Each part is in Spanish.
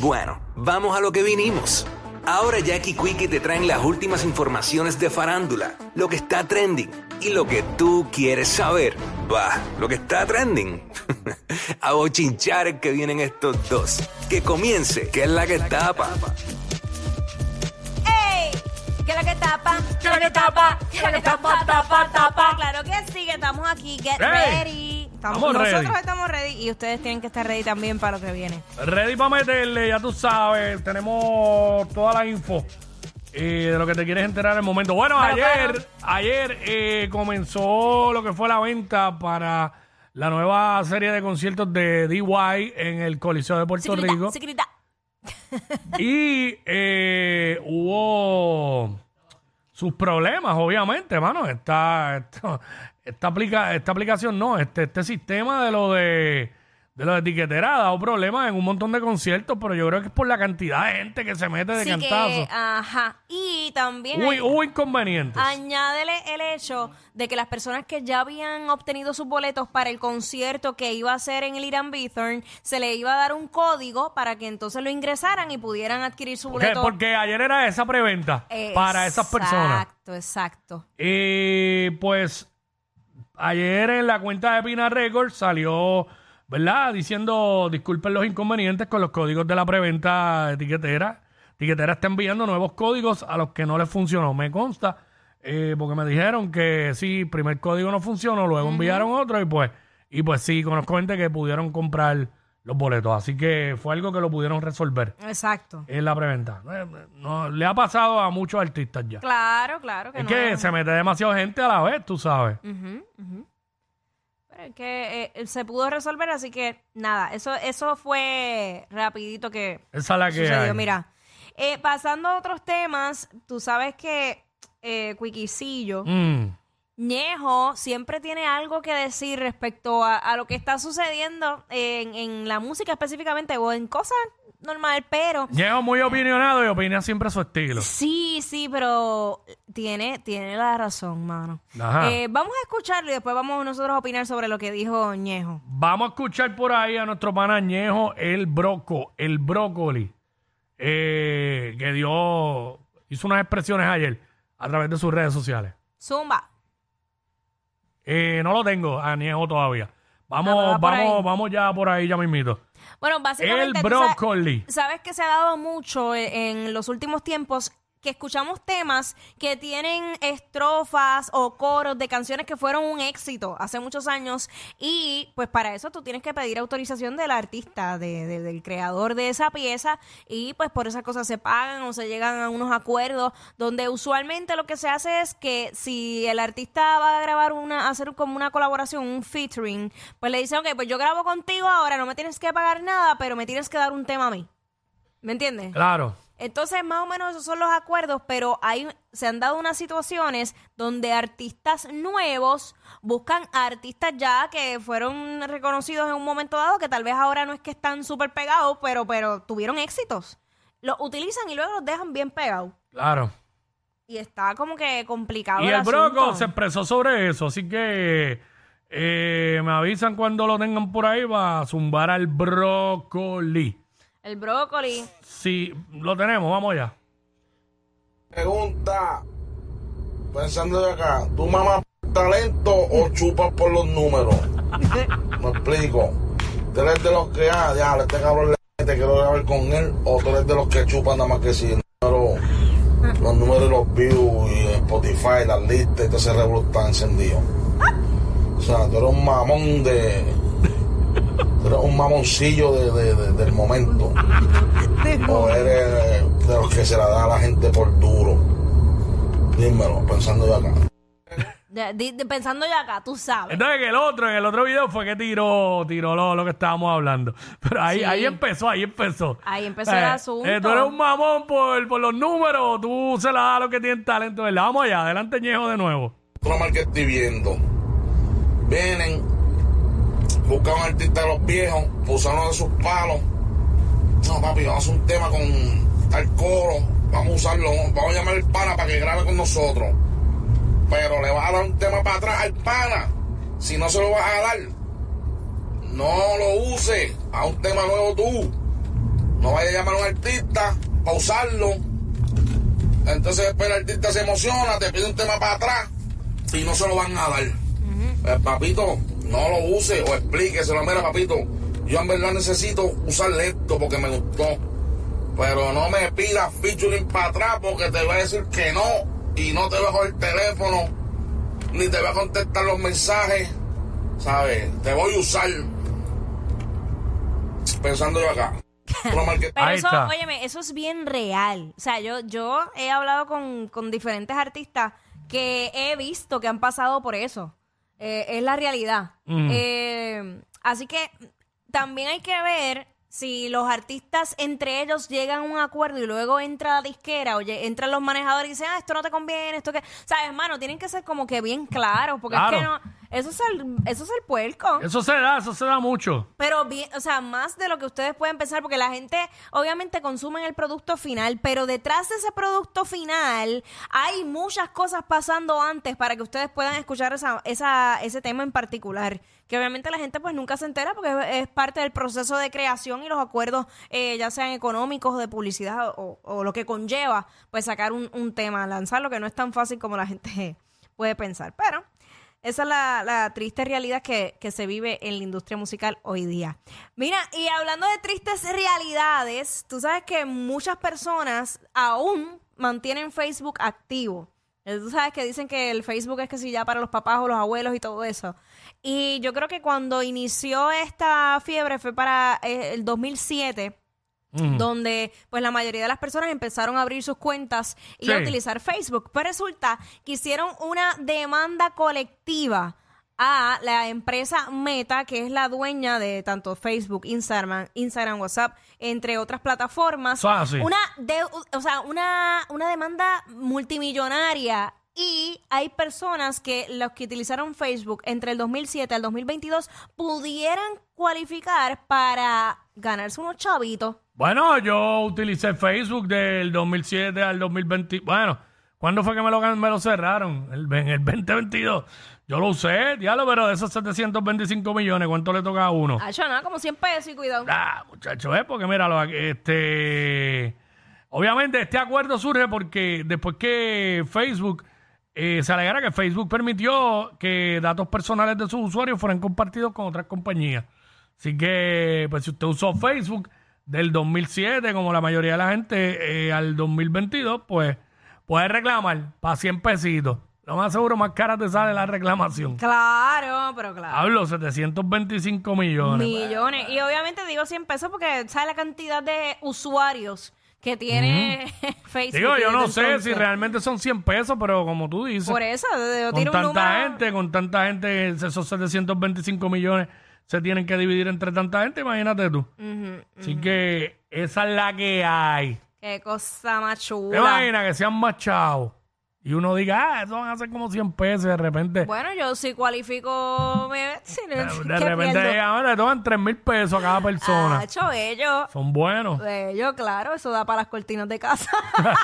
Bueno, vamos a lo que vinimos. Ahora Jackie Quickie te traen las últimas informaciones de farándula, lo que está trending y lo que tú quieres saber. Va, lo que está trending. a bochinchar que vienen estos dos. Que comience, que es la que tapa. ¡Ey! ¿Qué es lo que tapa? ¿Qué es lo que tapa? ¿Qué es lo que tapa? Tapa, tapa. Claro que sí, que estamos aquí. Get Hey. ready. Estamos, Estamos nosotros ready. estamos ready y ustedes tienen que estar ready también para lo que viene. Ready para meterle, ya tú sabes, tenemos toda la info eh, de lo que te quieres enterar en el momento. Bueno, ayer, claro. ayer eh, comenzó lo que fue la venta para la nueva serie de conciertos de DY en el Coliseo de Puerto Secreta, Rico. secreta. Y eh, hubo sus problemas, obviamente, hermano. Esta, esto- esta, aplica, esta aplicación no, este, este sistema de lo de, de lo de etiquetera ha dado problemas en un montón de conciertos, pero yo creo que es por la cantidad de gente que se mete de Sí cantazo. que, ajá. Y también Hubo, hay- hubo inconvenientes. añádele el hecho de que las personas que ya habían obtenido sus boletos para el concierto que iba a ser en el Irán Bithorn, se le iba a dar un código para que entonces lo ingresaran y pudieran adquirir su Porque, boleto. porque ayer era esa preventa para esas personas. Exacto, exacto. Y pues ayer en la cuenta de Pina Records salió, ¿verdad? Diciendo, disculpen los inconvenientes con los códigos de la preventa etiquetera. Etiquetera está enviando nuevos códigos a los que no les funcionó. Me consta, eh, porque me dijeron que sí, primer código no funcionó, luego enviaron otro y pues, y pues sí, conozco gente que pudieron comprar los boletos. Así que fue algo que lo pudieron resolver Exacto. en la preventa. No, le ha pasado a muchos artistas ya. Claro, claro que Es no. que se mete demasiada gente a la vez, tú sabes. Ujú, ujú. Pero es que eh, se pudo resolver, así que nada, eso, eso fue rapidito que Esa es la que sucedió. hay. Mira, eh, pasando a otros temas, tú sabes que eh, Cuiquicillo, Mm. Ñejo siempre tiene algo que decir respecto a, a lo que está sucediendo en, en la música específicamente o en cosas normal, pero Ñejo muy opinionado y opina siempre a su estilo. Sí, sí, pero tiene, tiene la razón, mano. Ajá. Eh, vamos a escucharlo y después vamos nosotros a opinar sobre lo que dijo Ñejo. Vamos a escuchar por ahí a nuestro pana Ñejo, el broco, el brócoli, eh, que dio, hizo unas expresiones ayer a través de sus redes sociales. Zumba. Eh, no lo tengo a Ñejo todavía. Vamos, Ah, vamos, vamos ya por ahí ya mismito. Bueno, básicamente... El tú sabes- brócoli. Sabes que se ha dado mucho eh, en los últimos tiempos que escuchamos temas que tienen estrofas o coros de canciones que fueron un éxito hace muchos años y pues para eso tú tienes que pedir autorización del artista, de- de- del creador de esa pieza y pues por esas cosas se pagan o se llegan a unos acuerdos donde usualmente lo que se hace es que si el artista va a grabar una, hacer como una colaboración, un featuring, pues le dicen, ok, pues yo grabo contigo ahora, no me tienes que pagar nada, pero me tienes que dar un tema a mí. ¿Me entiendes? Claro. Entonces, más o menos esos son los acuerdos, pero hay, se han dado unas situaciones donde artistas nuevos buscan a artistas ya que fueron reconocidos en un momento dado, que tal vez ahora no es que están súper pegados, pero, pero tuvieron éxitos. Los utilizan y luego los dejan bien pegados. Claro. Y está como que complicado. Y el asunto. broco se expresó sobre eso, así que eh, me avisan cuando lo tengan por ahí va a zumbar al brócoli. El brócoli. Sí, lo tenemos, vamos allá. Pregunta, pensando de acá, ¿tú mamas talento o chupas por los números? Me explico. ¿Tú eres de los que, ah, ya, este cabrón le te quiero grabar con él? ¿O tú eres de los que chupan nada más que si el número, los números y los views y Spotify, las listas y todo ese revuelo está encendido? O sea, tú eres un mamón de... Tú eres un mamoncillo de, de- de- del momento. O eres de los que se la da a la gente por duro. Dímelo, pensando yo acá. De- de- de- pensando ya acá, tú sabes. Entonces que el otro, en el otro video fue que tiró, tiró lo, lo que estábamos hablando. Pero ahí, Sí. ahí empezó, ahí empezó. Ahí empezó el asunto. tú eres un mamón por, por los números, tú se la das a los que tienen talento, ¿verdad? Vamos allá, adelante Ñejo de nuevo. Otro mal que estoy viendo. Vienen, buscan un artista de los viejos, pusan uno de sus palos. No, papi, vamos a hacer un tema con tal coro. Vamos a usarlo, vamos a llamar al pana para que grabe con nosotros. Pero le vas a dar un tema para atrás al pana. Si no se lo vas a dar, no lo use. A un tema nuevo tú. No vaya a llamar a un artista para usarlo. Entonces después el artista se emociona, te pide un tema para atrás y no se lo van a dar. Pues, papito, no lo use o explíqueselo. Mira, papito, yo en verdad necesito usar esto porque me gustó. Pero no me pidas featuring para atrás porque te voy a decir que no. Y no te voy a coger el teléfono, ni te voy a contestar los mensajes. ¿Sabes? Te voy a usar. Pensando yo acá. Pero eso, óyeme, eso es bien real. O sea, yo, yo he hablado con, con diferentes artistas que he visto que han pasado por eso. Eh, es la realidad. Mm. Eh, así que también hay que ver si los artistas entre ellos llegan a un acuerdo y luego entra la disquera o lle- entran los manejadores y dicen, ah, esto no te conviene, esto que... ¿Sabes, hermano? Tienen que ser como que bien claros, porque es que no... Eso es el, eso es el puerco. Eso se da, eso se da mucho. Pero bien, o sea, más de lo que ustedes pueden pensar, porque la gente obviamente consume el producto final, pero detrás de ese producto final hay muchas cosas pasando antes para que ustedes puedan escuchar esa, esa, ese tema en particular. Que obviamente la gente pues nunca se entera porque es, parte del proceso de creación y los acuerdos, eh, ya sean económicos, de publicidad o, o lo que conlleva, pues sacar un, un tema, lanzarlo, que no es tan fácil como la gente puede pensar. Pero esa es la, la triste realidad que, que se vive en la industria musical hoy día. Mira, y hablando de tristes realidades, tú sabes que muchas personas aún mantienen Facebook activo. Eh, Tú sabes que dicen que el Facebook es que si ya para los papás o los abuelos y todo eso. Y yo creo que cuando inició esta fiebre fue para eh, el 2007 Mm. donde pues la mayoría de las personas empezaron a abrir sus cuentas y a utilizar Facebook. Pero resulta que hicieron una demanda colectiva a la empresa Meta, que es la dueña de tanto Facebook, Instagram, Instagram, WhatsApp, entre otras plataformas. Es así. Una de, o sea, una, una demanda multimillonaria. Y hay personas que los que utilizaron Facebook entre el 2007 al 2022 pudieran cualificar para ganarse unos chavitos. Bueno, yo utilicé Facebook del 2007 al 2020. Bueno, ¿cuándo fue que me lo, gan- me lo cerraron? El, en el 2022. Yo lo usé, diablo, pero de esos 725 millones, ¿cuánto le toca a uno? Ah, yo nada, como 100 pesos y cuidado. Ah, muchachos, es porque míralo, este, obviamente este acuerdo surge porque después que Facebook eh, se alegara que Facebook permitió que datos personales de sus usuarios fueran compartidos con otras compañías. Así que, pues si usted usó Facebook del 2007, como la mayoría de la gente, eh, al 2022, pues puede reclamar para 100 pesitos. Lo más seguro, más cara te sale la reclamación. Claro, pero claro. Hablo, 725 millones. Millones. Y obviamente digo 100 pesos porque sabe la cantidad de usuarios que tiene Facebook. Digo, yo no sé si realmente son 100 pesos, pero como tú dices, Por eso, yo con tiro un tanta número. gente, con tanta gente, esos 725 millones se tienen que dividir entre tanta gente, imagínate tú. Ujú. Así que esa es la que hay. Qué cosa más ¿Te chula. imaginas que sean? Y uno diga, ah, eso van a ser como 100 pesos y de repente, Bueno, yo si cualifico. Me, si no, de, ¿qué de repente digan, "Ah, le toman 3 mil pesos a cada persona. Ah, hecho bello. Son buenos. Bello, claro, eso da para las cortinas de casa.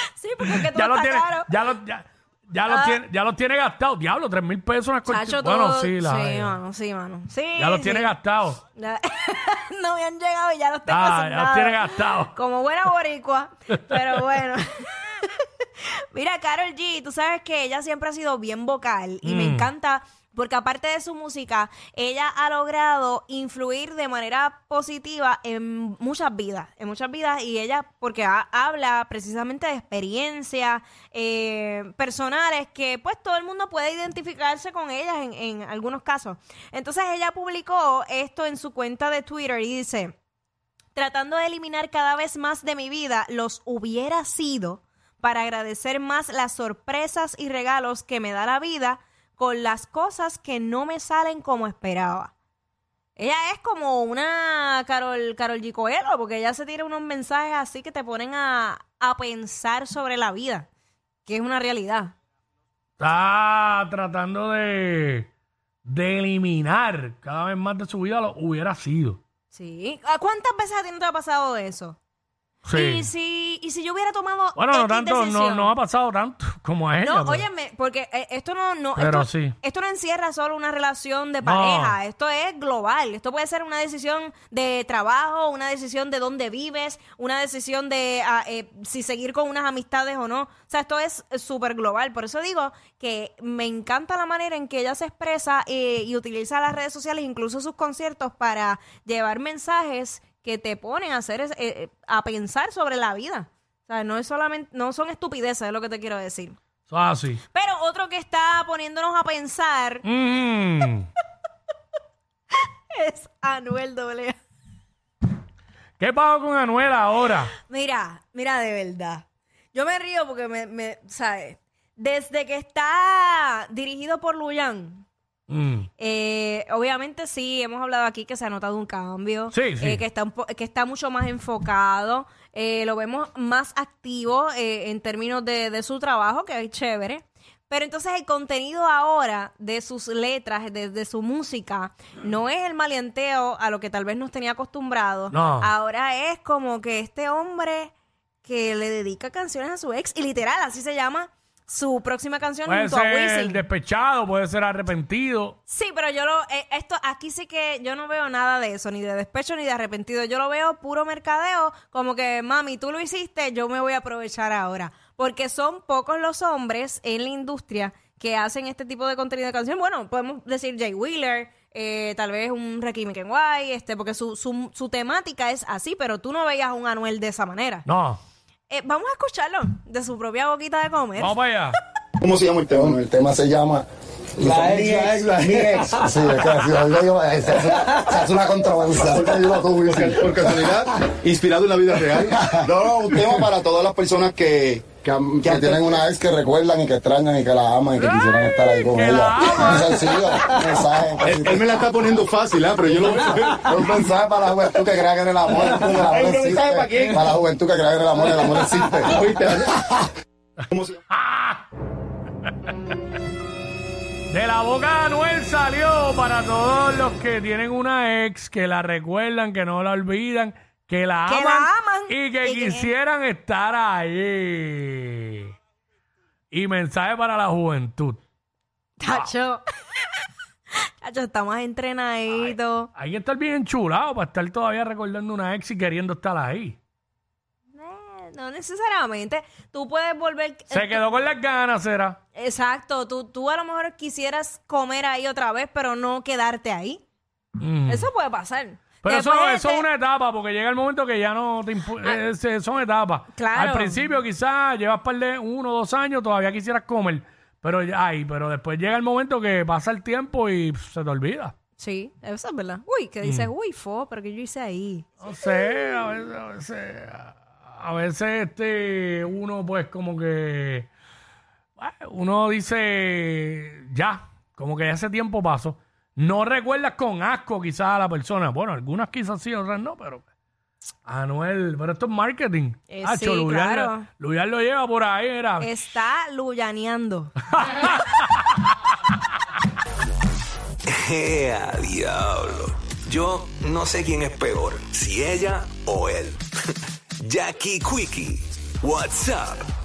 sí, porque es que todo Ya lo está tiene, caro. ya lo, ya, ya lo Ah. tiene, ya lo tiene gastado. Diablo, 3 mil pesos unas. Chacho, Bueno, todo- sí, la sí, mano, sí, mano. Sí, Ya los sí. tiene gastados. Ya- no me han llegado y ya los tengo Ah, ya los asignados. tiene gastados. Como buena boricua. Pero bueno. Mira, Carol G, tú sabes que ella siempre ha sido bien vocal y me Mm. encanta porque aparte de su música, ella ha logrado influir de manera positiva en muchas vidas, en muchas vidas y ella porque ha- habla precisamente de experiencias eh, personales que pues todo el mundo puede identificarse con ellas en algunos casos. Entonces ella publicó esto en su cuenta de Twitter y dice, tratando de eliminar cada vez más de mi vida los hubiera sido para agradecer más las sorpresas y regalos que me da la vida con las cosas que no me salen como esperaba. Ella es como una Carol, Carol G. Coelho, porque ella se tira unos mensajes así que te ponen a, a pensar sobre la vida, que es una realidad. Está tratando de, de eliminar cada vez más de su vida lo hubiera sido. Sí. ¿A ¿Cuántas veces a ti no te ha pasado eso? Sí. Y si, y si yo hubiera tomado. Bueno, no X tanto, no, no ha pasado tanto. Como a ella. No, pero- óyeme, porque eh, esto no, no, Pero esto, sí. esto no encierra solo una relación de No. pareja, esto es global. Esto puede ser una decisión de trabajo, una decisión de dónde vives, una decisión de ah, eh, si seguir con unas amistades o no. O sea, esto es súper global. Por eso digo que me encanta la manera en que ella se expresa eh, y utiliza las redes sociales, incluso sus conciertos, para llevar mensajes que te ponen a hacer, es- a pensar sobre la vida. O sea, no es solamente, no son estupideces, es lo que te quiero decir. Es así. Pero otro que está poniéndonos a pensar Mm. es Anuel AA. ¿Qué pasó con Anuel ahora? Mira, mira de verdad. Yo me río porque me, me ¿sabes? Desde que está dirigido por Luyan, Mm. eh, obviamente sí, hemos hablado aquí que se ha notado un cambio, Sí, sí. eh, que, está un po- que está mucho más enfocado, eh, lo vemos más activo en términos de, de su trabajo, que es chévere. Pero entonces el contenido ahora de sus letras, de, de su música, no es el maleanteo a lo que tal vez nos tenía acostumbrados. No. Ahora es como que este hombre que le dedica canciones a su ex, y literal, así se llama su próxima canción Puede junto a ser Wisin. despechado, puede ser arrepentido. Sí, pero yo lo, eh, esto, aquí sí que yo no veo nada de eso, ni de despecho ni de arrepentido. Yo lo veo puro mercadeo, como que, mami, tú lo hiciste, yo me voy a aprovechar ahora. Porque son pocos los hombres en la industria que hacen este tipo de contenido de canción. Bueno, podemos decir Jay Wheeler, eh, tal vez un Ricky McEnway, este, porque su, su, su temática es así, pero tú no veías un Anuel de esa manera. No. Eh, vamos a escucharlo, de su propia boquita de comer. Vamos para allá. ¿Cómo se llama el tema? El tema se llama La ex, la ex, la ex. Sí, es que se hace, una controversia. Por casualidad, inspirado en la vida real. No, no, un tema para todas las personas que, Que, que tienen una ex que recuerdan y que extrañan y que la aman y que quisieran estar ahí con ella. Un sencillo mensaje. Él, él me la está poniendo fácil, ¿ah? Pero yo lo Un mensaje para la juventud que crea que en el amor, el amor existe. para quién. Para la juventud que crea que en el amor, el amor existe. ¿Oíste? ¿Cómo se llama? De la boca de Anuel salió para todos los que tienen una ex, que la recuerdan, que no la olvidan, que la Que aman, la aman y que y que- quisieran estar ahí. Y mensaje para la juventud. Tacho. Tacho, está más entrenadito. Hay que estar bien enchulado para estar todavía recordando una ex y queriendo estar ahí. Eh, no necesariamente. Tú puedes volver. Se quedó con las ganas, será. Exacto. Tú, tú a lo mejor quisieras comer ahí otra vez, pero no quedarte ahí. Mm. Eso puede pasar. Pero eso, Después de- eso es una etapa, porque llega el momento que ya no te impu- eh, se- son etapas. Ah. Claro. Al principio quizás llevas par de uno o dos años, todavía quisieras comer, pero ya, ay, pero después llega el momento que pasa el tiempo y pff, se te olvida. Sí, eso es verdad. Uy, que dices, Mm. uy, fo, pero que yo hice ahí. No sé, a veces, a veces, a veces este, uno pues como que, bueno, uno dice, ya, como que ese tiempo pasó. No recuerdas con asco quizás a la persona. Bueno, algunas quizás sí, otras no, pero... Anuel, pero esto es marketing. Eh, Hacho, sí, Luyan, claro. Luyan lo lleva por ahí, era. Está luyaneando. ¡Ea, diablo! Yo no sé quién es peor, si ella o él. Jackie Quickie, what's up?